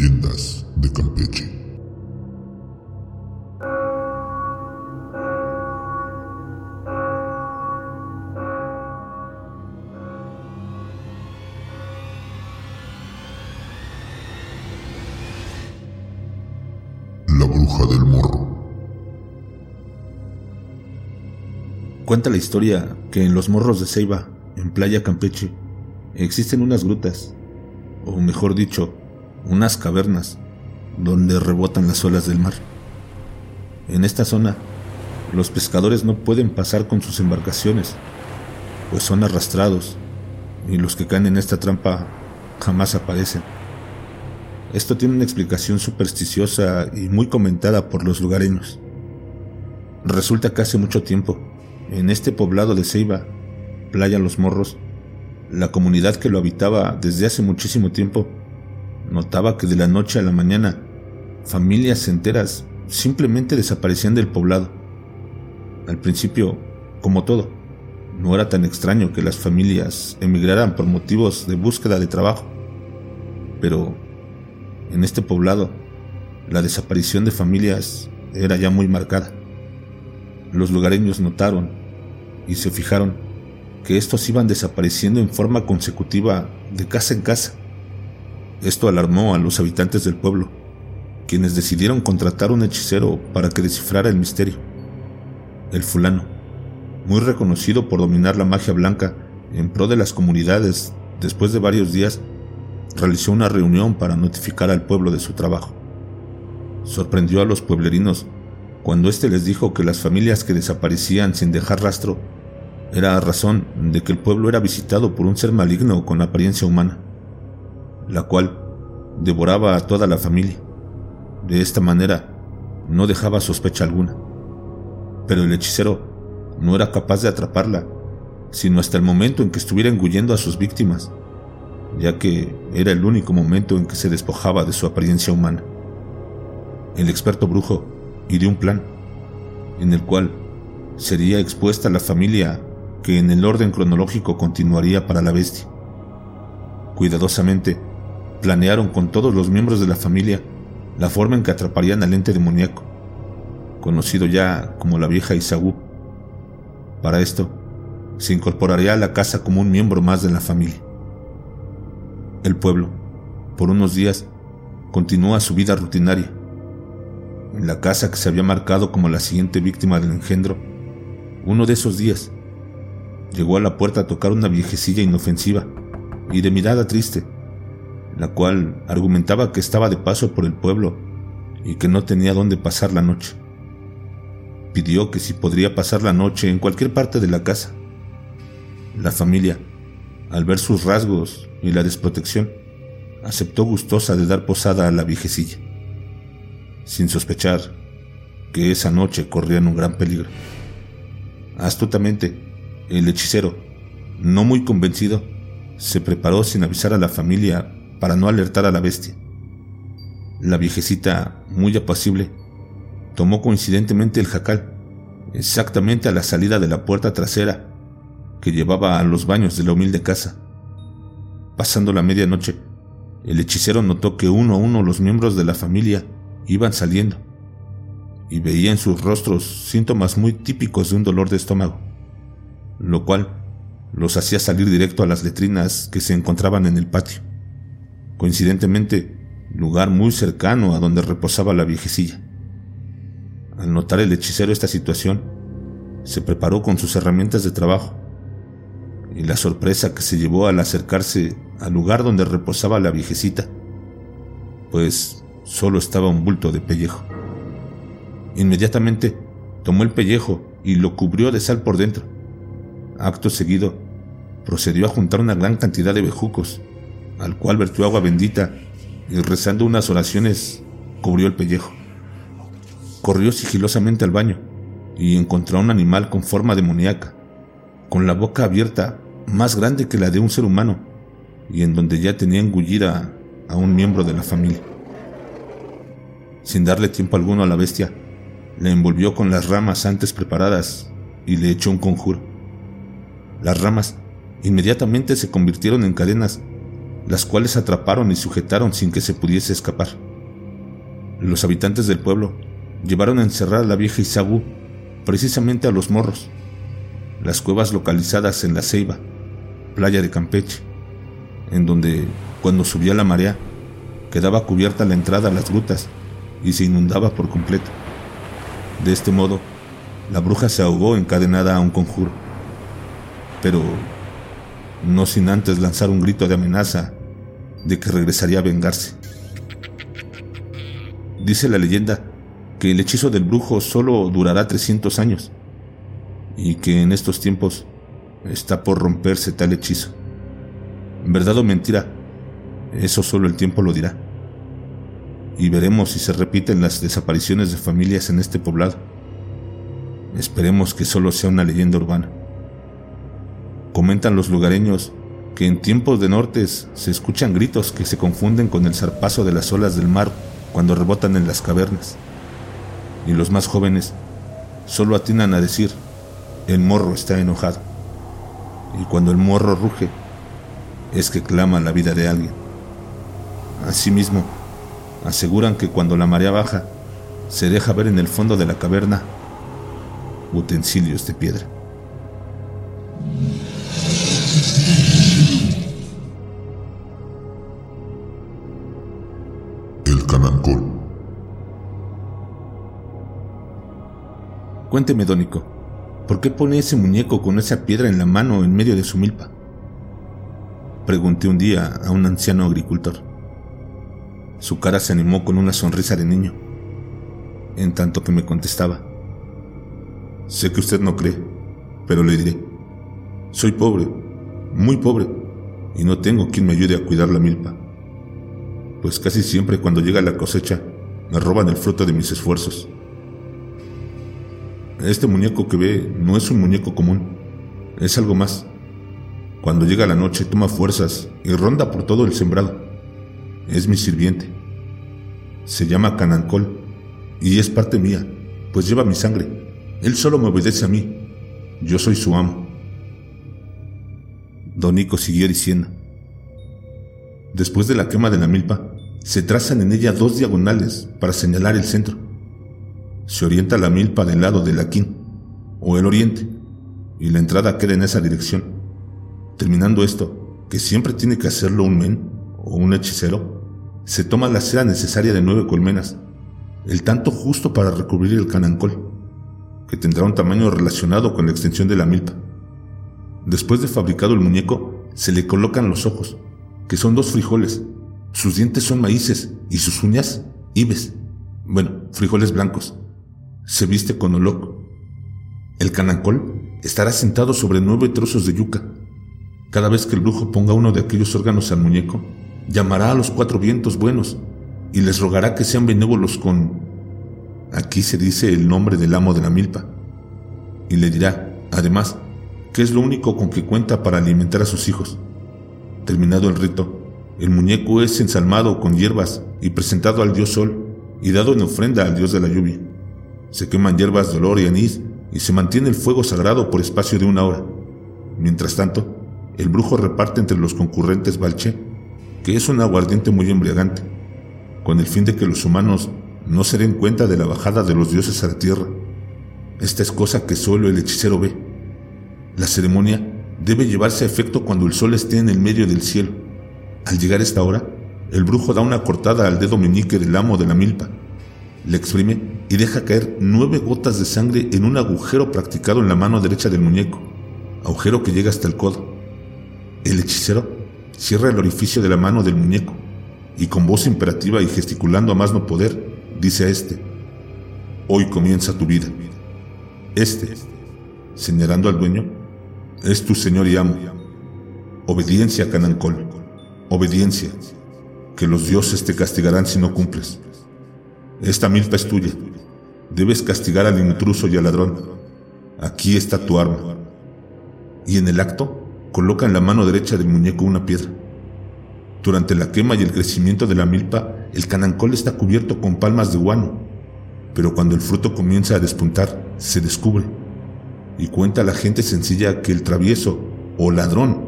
Leyendas de Campeche. La bruja del morro. Cuenta la historia que en los morros de Ceiba, en Playa Campeche, existen unas grutas, o mejor dicho, unas cavernas, donde rebotan las olas del mar. En esta zona, los pescadores no pueden pasar con sus embarcaciones, pues son arrastrados, y los que caen en esta trampa jamás aparecen. Esto tiene una explicación supersticiosa y muy comentada por los lugareños. Resulta que hace mucho tiempo, en este poblado de Ceiba, Playa Los Morros, la comunidad que lo habitaba desde hace muchísimo tiempo notaba que de la noche a la mañana familias enteras simplemente desaparecían del poblado. Al principio, como todo, no era tan extraño que las familias emigraran por motivos de búsqueda de trabajo. Pero en este poblado, la desaparición de familias era ya muy marcada. Los lugareños notaron y se fijaron que estos iban desapareciendo en forma consecutiva de casa en casa. Esto alarmó a los habitantes del pueblo, quienes decidieron contratar un hechicero para que descifrara el misterio. El fulano, muy reconocido por dominar la magia blanca en pro de las comunidades, después de varios días, realizó una reunión para notificar al pueblo de su trabajo. Sorprendió a los pueblerinos cuando éste les dijo que las familias que desaparecían sin dejar rastro era a razón de que el pueblo era visitado por un ser maligno con apariencia humana, la cual devoraba a toda la familia. De esta manera, no dejaba sospecha alguna. Pero el hechicero no era capaz de atraparla, sino hasta el momento en que estuviera engullendo a sus víctimas, ya que era el único momento en que se despojaba de su apariencia humana. El experto brujo ideó un plan, en el cual sería expuesta la familia que en el orden cronológico continuaría para la bestia. Cuidadosamente, planearon con todos los miembros de la familia la forma en que atraparían al ente demoníaco, conocido ya como la vieja Isaú. Para esto, se incorporaría a la casa como un miembro más de la familia. El pueblo, por unos días, continúa su vida rutinaria. En la casa que se había marcado como la siguiente víctima del engendro, uno de esos días, llegó a la puerta a tocar una viejecilla inofensiva y de mirada triste, la cual argumentaba que estaba de paso por el pueblo y que no tenía dónde pasar la noche. Pidió que si podría pasar la noche en cualquier parte de la casa. La familia, al ver sus rasgos y la desprotección, aceptó gustosa de dar posada a la viejecilla, sin sospechar que esa noche corrían un gran peligro. Astutamente, el hechicero, no muy convencido, se preparó sin avisar a la familia para no alertar a la bestia. La viejecita, muy apacible, tomó coincidentemente el jacal, exactamente a la salida de la puerta trasera que llevaba a los baños de la humilde casa. Pasando la medianoche, el hechicero notó que uno a uno los miembros de la familia iban saliendo y veía en sus rostros síntomas muy típicos de un dolor de estómago lo cual los hacía salir directo a las letrinas que se encontraban en el patio. Coincidentemente, lugar muy cercano a donde reposaba la viejecilla. Al notar el hechicero esta situación, se preparó con sus herramientas de trabajo, y la sorpresa que se llevó al acercarse al lugar donde reposaba la viejecita, pues solo estaba un bulto de pellejo. Inmediatamente tomó el pellejo y lo cubrió de sal por dentro Acto seguido, procedió a juntar una gran cantidad de bejucos, al cual vertió agua bendita y rezando unas oraciones cubrió el pellejo. Corrió sigilosamente al baño y encontró a un animal con forma demoníaca, con la boca abierta más grande que la de un ser humano y en donde ya tenía engullida a un miembro de la familia. Sin darle tiempo alguno a la bestia, le envolvió con las ramas antes preparadas y le echó un conjuro. Las ramas inmediatamente se convirtieron en cadenas, las cuales atraparon y sujetaron sin que se pudiese escapar. Los habitantes del pueblo llevaron a encerrar a la vieja Isabú precisamente a los morros, las cuevas localizadas en la Ceiba, playa de Campeche, en donde, cuando subía la marea, quedaba cubierta la entrada a las grutas y se inundaba por completo. De este modo, la bruja se ahogó encadenada a un conjuro, pero no sin antes lanzar un grito de amenaza de que regresaría a vengarse. Dice la leyenda que el hechizo del brujo solo durará 300 años y que en estos tiempos está por romperse tal hechizo. ¿Verdad o mentira? Eso solo el tiempo lo dirá. Y veremos si se repiten las desapariciones de familias en este poblado. Esperemos que solo sea una leyenda urbana. Comentan los lugareños que en tiempos de nortes se escuchan gritos que se confunden con el zarpazo de las olas del mar cuando rebotan en las cavernas. Y los más jóvenes solo atinan a decir, el morro está enojado. Y cuando el morro ruge, es que clama la vida de alguien. Asimismo, aseguran que cuando la marea baja, se deja ver en el fondo de la caverna utensilios de piedra. Canancol. Cuénteme, Dónico, ¿por qué pone ese muñeco con esa piedra en la mano en medio de su milpa? Pregunté un día a un anciano agricultor. Su cara se animó con una sonrisa de niño, en tanto que me contestaba. Sé que usted no cree, pero le diré. Soy pobre, muy pobre, y no tengo quien me ayude a cuidar la milpa. Pues casi siempre cuando llega la cosecha, me roban el fruto de mis esfuerzos. Este muñeco que ve no es un muñeco común, es algo más. Cuando llega la noche toma fuerzas y ronda por todo el sembrado. Es mi sirviente. Se llama Canancol y es parte mía, pues lleva mi sangre. Él solo me obedece a mí. Yo soy su amo. Donico siguió diciendo. Después de la quema de la milpa, se trazan en ella dos diagonales para señalar el centro. Se orienta la milpa del lado del Aquín, o el oriente, y la entrada queda en esa dirección. Terminando esto, que siempre tiene que hacerlo un men o un hechicero, se toma la cera necesaria de nueve colmenas, el tanto justo para recubrir el canancol, que tendrá un tamaño relacionado con la extensión de la milpa. Después de fabricado el muñeco, se le colocan los ojos, que son dos frijoles. Sus dientes son maíces y sus uñas, ibes. Bueno, frijoles blancos. Se viste con oloc. El canancol estará sentado sobre nueve trozos de yuca. Cada vez que el brujo ponga uno de aquellos órganos al muñeco, llamará a los cuatro vientos buenos y les rogará que sean benévolos con... Aquí se dice el nombre del amo de la milpa. Y le dirá, además, que es lo único con que cuenta para alimentar a sus hijos. Terminado el rito, el muñeco es ensalmado con hierbas y presentado al dios sol y dado en ofrenda al dios de la lluvia. Se queman hierbas de olor y anís y se mantiene el fuego sagrado por espacio de una hora. Mientras tanto, el brujo reparte entre los concurrentes balché, que es un aguardiente muy embriagante, con el fin de que los humanos no se den cuenta de la bajada de los dioses a la tierra. Esta es cosa que solo el hechicero ve la ceremonia debe llevarse a efecto cuando el sol esté en el medio del cielo. Al llegar esta hora, el brujo da una cortada al dedo meñique del amo de la milpa, le exprime y deja caer nueve gotas de sangre en un agujero practicado en la mano derecha del muñeco, agujero que llega hasta el codo. El hechicero cierra el orificio de la mano del muñeco y con voz imperativa y gesticulando a más no poder, dice a este, hoy comienza tu vida. Este, señalando al dueño, es tu señor y amo. Obediencia, Canancol. Obediencia. Que los dioses te castigarán si no cumples. Esta milpa es tuya. Debes castigar al intruso y al ladrón. Aquí está tu arma. Y en el acto, coloca en la mano derecha del muñeco una piedra. Durante la quema y el crecimiento de la milpa, el canancol está cubierto con palmas de guano, pero cuando el fruto comienza a despuntar, se descubre y cuenta la gente sencilla que el travieso o ladrón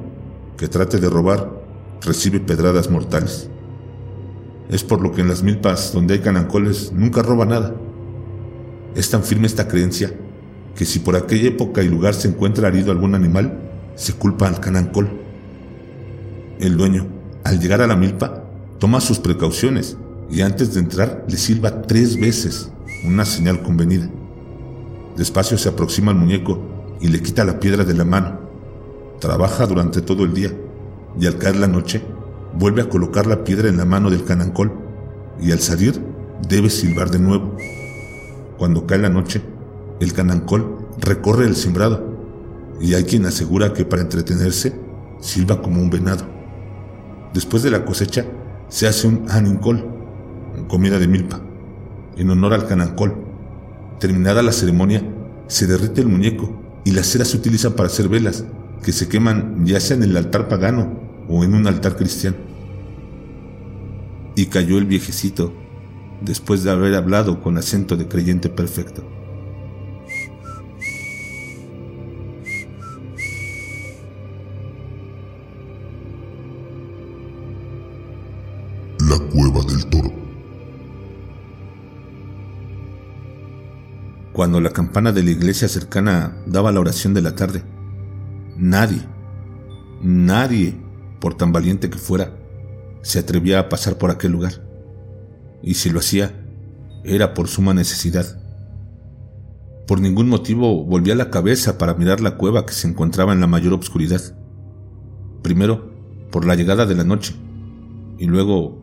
que trate de robar recibe pedradas mortales. Es por lo que en las milpas donde hay canancoles nunca roba nada. Es tan firme esta creencia que si por aquella época y lugar se encuentra herido algún animal, se culpa al canancol. El dueño, al llegar a la milpa, toma sus precauciones y antes de entrar le silba tres veces, una señal convenida. Despacio se aproxima al muñeco y le quita la piedra de la mano. Trabaja durante todo el día y al caer la noche vuelve a colocar la piedra en la mano del canancol y al salir debe silbar de nuevo. Cuando cae la noche, el canancol recorre el sembrado y hay quien asegura que para entretenerse silba como un venado. Después de la cosecha se hace un anincol, comida de milpa, en honor al canancol. Terminada la ceremonia, se derrite el muñeco y la cera se utiliza para hacer velas que se queman ya sea en el altar pagano o en un altar cristiano. Y cayó el viejecito después de haber hablado con acento de creyente perfecto. Cuando la campana de la iglesia cercana daba la oración de la tarde, nadie, nadie, por tan valiente que fuera, se atrevía a pasar por aquel lugar. Y si lo hacía, era por suma necesidad. Por ningún motivo volvía la cabeza para mirar la cueva que se encontraba en la mayor obscuridad. Primero, por la llegada de la noche, y luego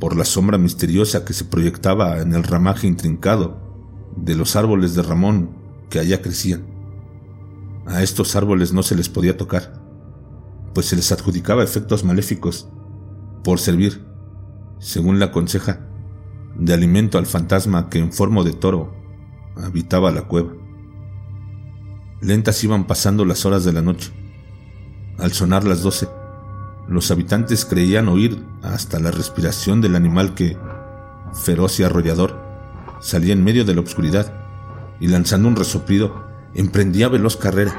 por la sombra misteriosa que se proyectaba en el ramaje intrincado de los árboles de Ramón que allá crecían. A estos árboles no se les podía tocar, pues se les adjudicaba efectos maléficos por servir, según la conseja, de alimento al fantasma que en forma de toro habitaba la cueva. Lentas iban pasando las horas de la noche. Al sonar las doce, los habitantes creían oír hasta la respiración del animal que, feroz y arrollador, salía en medio de la oscuridad y lanzando un resoplido, emprendía veloz carrera.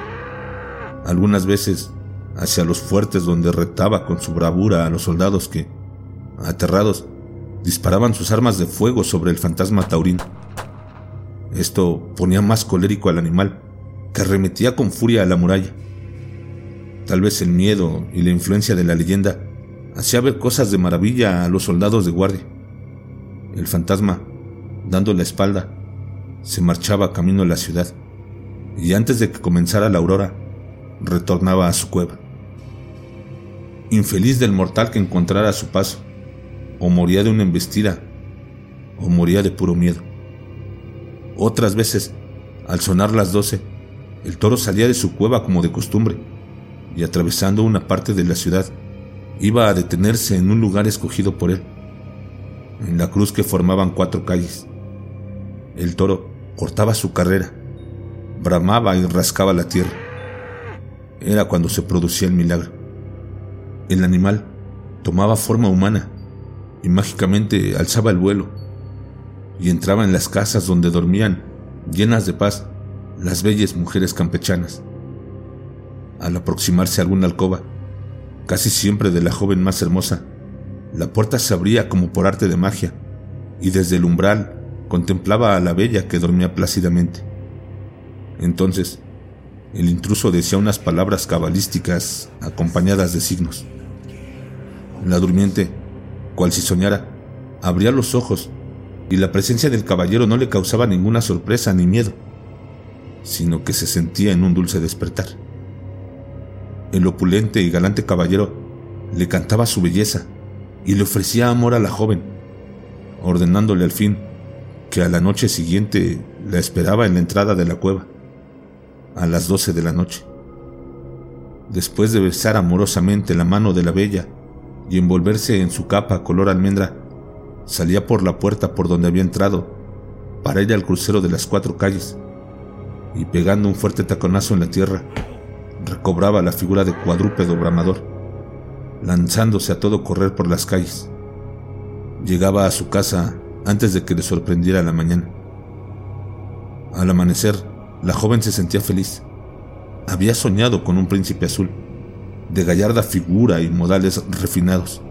Algunas veces hacia los fuertes donde retaba con su bravura a los soldados que, aterrados, disparaban sus armas de fuego sobre el fantasma taurino. Esto ponía más colérico al animal, que arremetía con furia a la muralla. Tal vez el miedo y la influencia de la leyenda hacía ver cosas de maravilla a los soldados de guardia. El fantasma, dando la espalda, se marchaba camino a la ciudad y antes de que comenzara la aurora, retornaba a su cueva. Infeliz del mortal que encontrara a su paso, o moría de una embestida, o moría de puro miedo. Otras veces, al sonar las doce, el toro salía de su cueva como de costumbre y atravesando una parte de la ciudad, iba a detenerse en un lugar escogido por él, en la cruz que formaban cuatro calles. El toro cortaba su carrera, bramaba y rascaba la tierra. Era cuando se producía el milagro. El animal tomaba forma humana y mágicamente alzaba el vuelo y entraba en las casas donde dormían, llenas de paz, las bellas mujeres campechanas. Al aproximarse a alguna alcoba, casi siempre de la joven más hermosa, la puerta se abría como por arte de magia, y desde el umbral contemplaba a la bella que dormía plácidamente. Entonces, el intruso decía unas palabras cabalísticas acompañadas de signos. La durmiente, cual si soñara, abría los ojos y la presencia del caballero no le causaba ninguna sorpresa ni miedo, sino que se sentía en un dulce despertar el opulente y galante caballero le cantaba su belleza y le ofrecía amor a la joven, ordenándole al fin que a la noche siguiente la esperaba en la entrada de la cueva, a las doce de la noche. Después de besar amorosamente la mano de la bella y envolverse en su capa color almendra, salía por la puerta por donde había entrado para ir al crucero de las cuatro calles y pegando un fuerte taconazo en la tierra, recobraba la figura de cuadrúpedo bramador, lanzándose a todo correr por las calles. Llegaba a su casa antes de que le sorprendiera la mañana. Al amanecer, la joven se sentía feliz. Había soñado con un príncipe azul, de gallarda figura y modales refinados,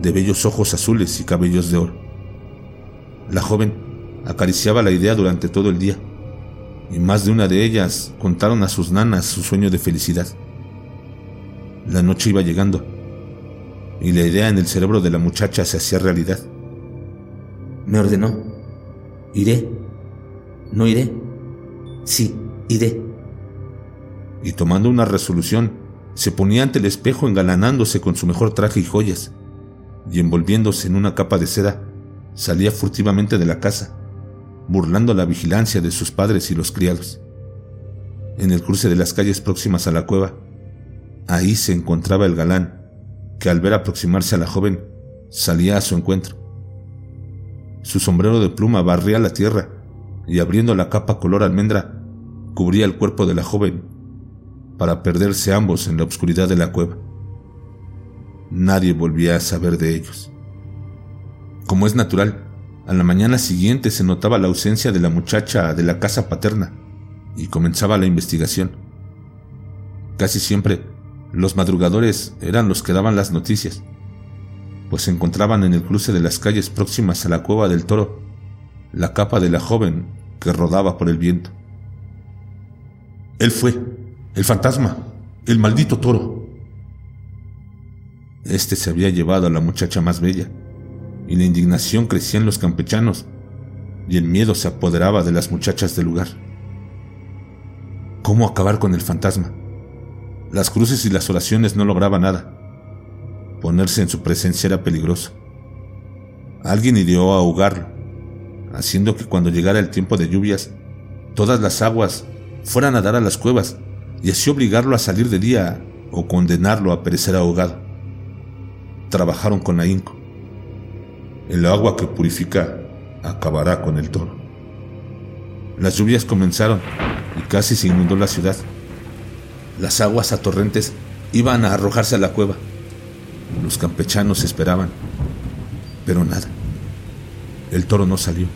de bellos ojos azules y cabellos de oro. La joven acariciaba la idea durante todo el día, y más de una de ellas contaron a sus nanas su sueño de felicidad. La noche iba llegando, y la idea en el cerebro de la muchacha se hacía realidad. Me ordenó, iré, no iré, sí, iré. Y tomando una resolución, se ponía ante el espejo engalanándose con su mejor traje y joyas, y envolviéndose en una capa de seda, salía furtivamente de la casa, burlando la vigilancia de sus padres y los criados. En el cruce de las calles próximas a la cueva, ahí se encontraba el galán, que al ver aproximarse a la joven, salía a su encuentro. Su sombrero de pluma barría la tierra y abriendo la capa color almendra, cubría el cuerpo de la joven para perderse ambos en la oscuridad de la cueva. Nadie volvía a saber de ellos. Como es natural, a la mañana siguiente se notaba la ausencia de la muchacha de la casa paterna y comenzaba la investigación. Casi siempre, los madrugadores eran los que daban las noticias, pues se encontraban en el cruce de las calles próximas a la cueva del toro la capa de la joven que rodaba por el viento. Él fue, el fantasma, el maldito toro. Este se había llevado a la muchacha más bella, y la indignación crecía en los campechanos, y el miedo se apoderaba de las muchachas del lugar. ¿Cómo acabar con el fantasma? Las cruces y las oraciones no lograban nada. Ponerse en su presencia era peligroso. Alguien ideó ahogarlo, haciendo que cuando llegara el tiempo de lluvias, todas las aguas fueran a dar a las cuevas y así obligarlo a salir de día o condenarlo a perecer ahogado. Trabajaron con ahínco. El agua que purifica acabará con el toro. Las lluvias comenzaron y casi se inundó la ciudad. Las aguas a torrentes iban a arrojarse a la cueva. Los campechanos esperaban, pero nada. El toro no salió.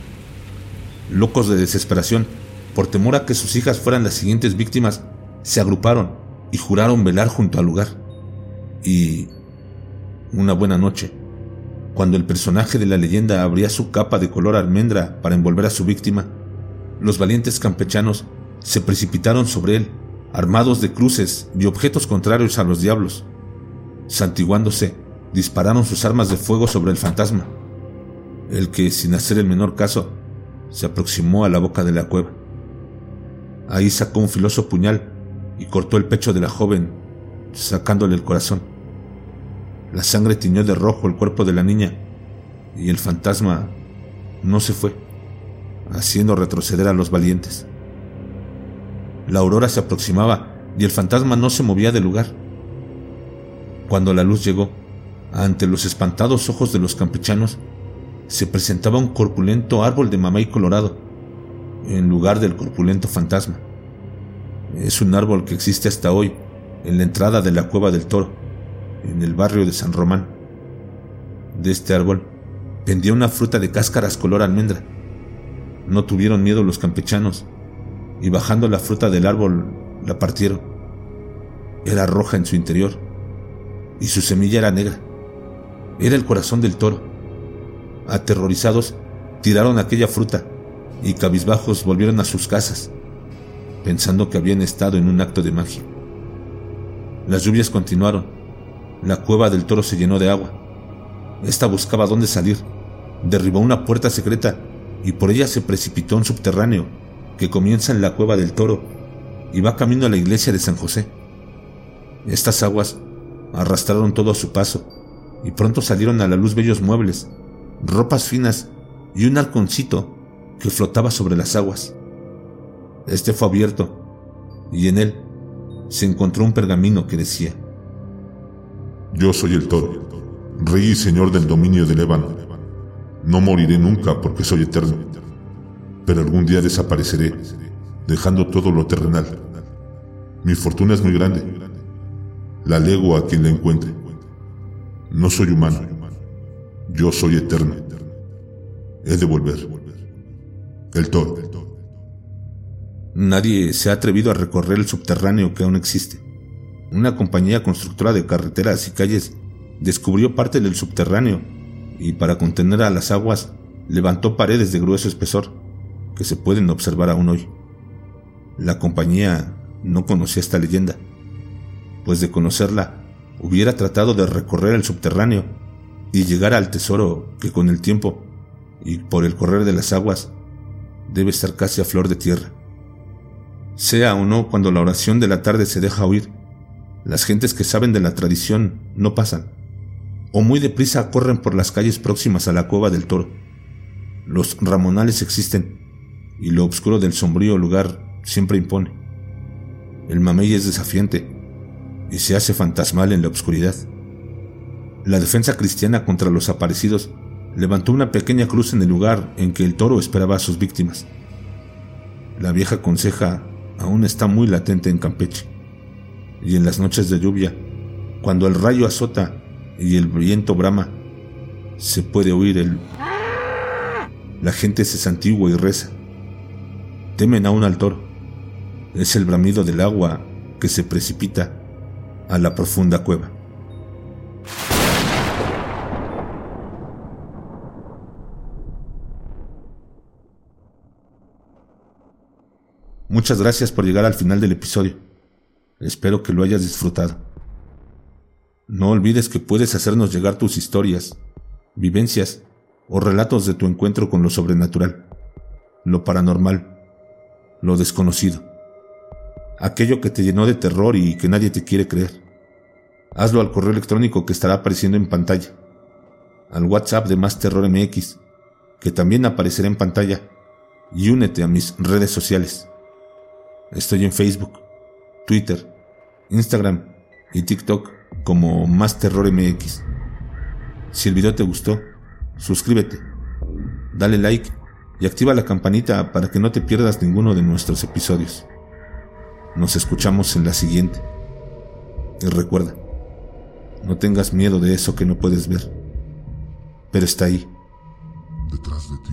Locos de desesperación, por temor a que sus hijas fueran las siguientes víctimas, se agruparon y juraron velar junto al lugar. Y una buena noche, cuando el personaje de la leyenda abría su capa de color almendra para envolver a su víctima, los valientes campechanos se precipitaron sobre él, armados de cruces y objetos contrarios a los diablos. Santiguándose, dispararon sus armas de fuego sobre el fantasma, el que, sin hacer el menor caso, se aproximó a la boca de la cueva. Ahí sacó un filoso puñal y cortó el pecho de la joven, sacándole el corazón. La sangre tiñó de rojo el cuerpo de la niña y el fantasma no se fue, haciendo retroceder a los valientes. La aurora se aproximaba y el fantasma no se movía del lugar. Cuando la luz llegó, ante los espantados ojos de los campechanos, se presentaba un corpulento árbol de mamey colorado, en lugar del corpulento fantasma. Es un árbol que existe hasta hoy en la entrada de la cueva del toro, en el barrio de San Román. De este árbol pendía una fruta de cáscaras color almendra. No tuvieron miedo los campechanos y bajando la fruta del árbol la partieron. Era roja en su interior y su semilla era negra. Era el corazón del toro. Aterrorizados, tiraron aquella fruta y cabizbajos volvieron a sus casas, pensando que habían estado en un acto de magia. Las lluvias continuaron. La cueva del toro se llenó de agua. Esta buscaba dónde salir. Derribó una puerta secreta y por ella se precipitó un subterráneo que comienza en la cueva del toro y va camino a la iglesia de San José. Estas aguas arrastraron todo a su paso y pronto salieron a la luz bellos muebles, ropas finas y un halconcito que flotaba sobre las aguas. Este fue abierto y en él se encontró un pergamino que decía, Yo soy el toro, rey y señor del dominio de Lébano. No moriré nunca porque soy eterno, pero algún día desapareceré, dejando todo lo terrenal. Mi fortuna es muy grande. La lego a quien la encuentre. No soy humano. Yo soy eterno. He de volver. El toro. Nadie se ha atrevido a recorrer el subterráneo que aún existe. una compañía constructora de carreteras y calles descubrió parte del subterráneo y para contener a las aguas levantó paredes de grueso espesor que se pueden observar aún hoy. La compañía no conocía esta leyenda, pues de conocerla hubiera tratado de recorrer el subterráneo y llegar al tesoro que con el tiempo y por el correr de las aguas debe estar casi a flor de tierra. Sea o no cuando la oración de la tarde se deja oír, las gentes que saben de la tradición no pasan, o muy deprisa corren por las calles próximas a la cueva del toro. Los ramonales existen, y lo oscuro del sombrío lugar siempre impone. El mamey es desafiante, y se hace fantasmal en la oscuridad. La defensa cristiana contra los aparecidos levantó una pequeña cruz en el lugar en que el toro esperaba a sus víctimas. La vieja conseja aún está muy latente en Campeche, y en las noches de lluvia, cuando el rayo azota y el viento brama, se puede oír el... La gente se santigua y reza. Temen aún al toro. Es el bramido del agua que se precipita a la profunda cueva. Muchas gracias por llegar al final del episodio. Espero que lo hayas disfrutado. No olvides que puedes hacernos llegar tus historias, vivencias o relatos de tu encuentro con lo sobrenatural, lo paranormal, lo desconocido, aquello que te llenó de terror y que nadie te quiere creer. Hazlo al correo electrónico que estará apareciendo en pantalla, al WhatsApp de Más Terror MX, que también aparecerá en pantalla, y únete a mis redes sociales. Estoy en Facebook, Twitter, Instagram y TikTok como Más Terror MX. Si el video te gustó, suscríbete, dale like y activa la campanita para que no te pierdas ninguno de nuestros episodios. Nos escuchamos en la siguiente. Y recuerda, no tengas miedo de eso que no puedes ver, pero está ahí. Detrás de ti.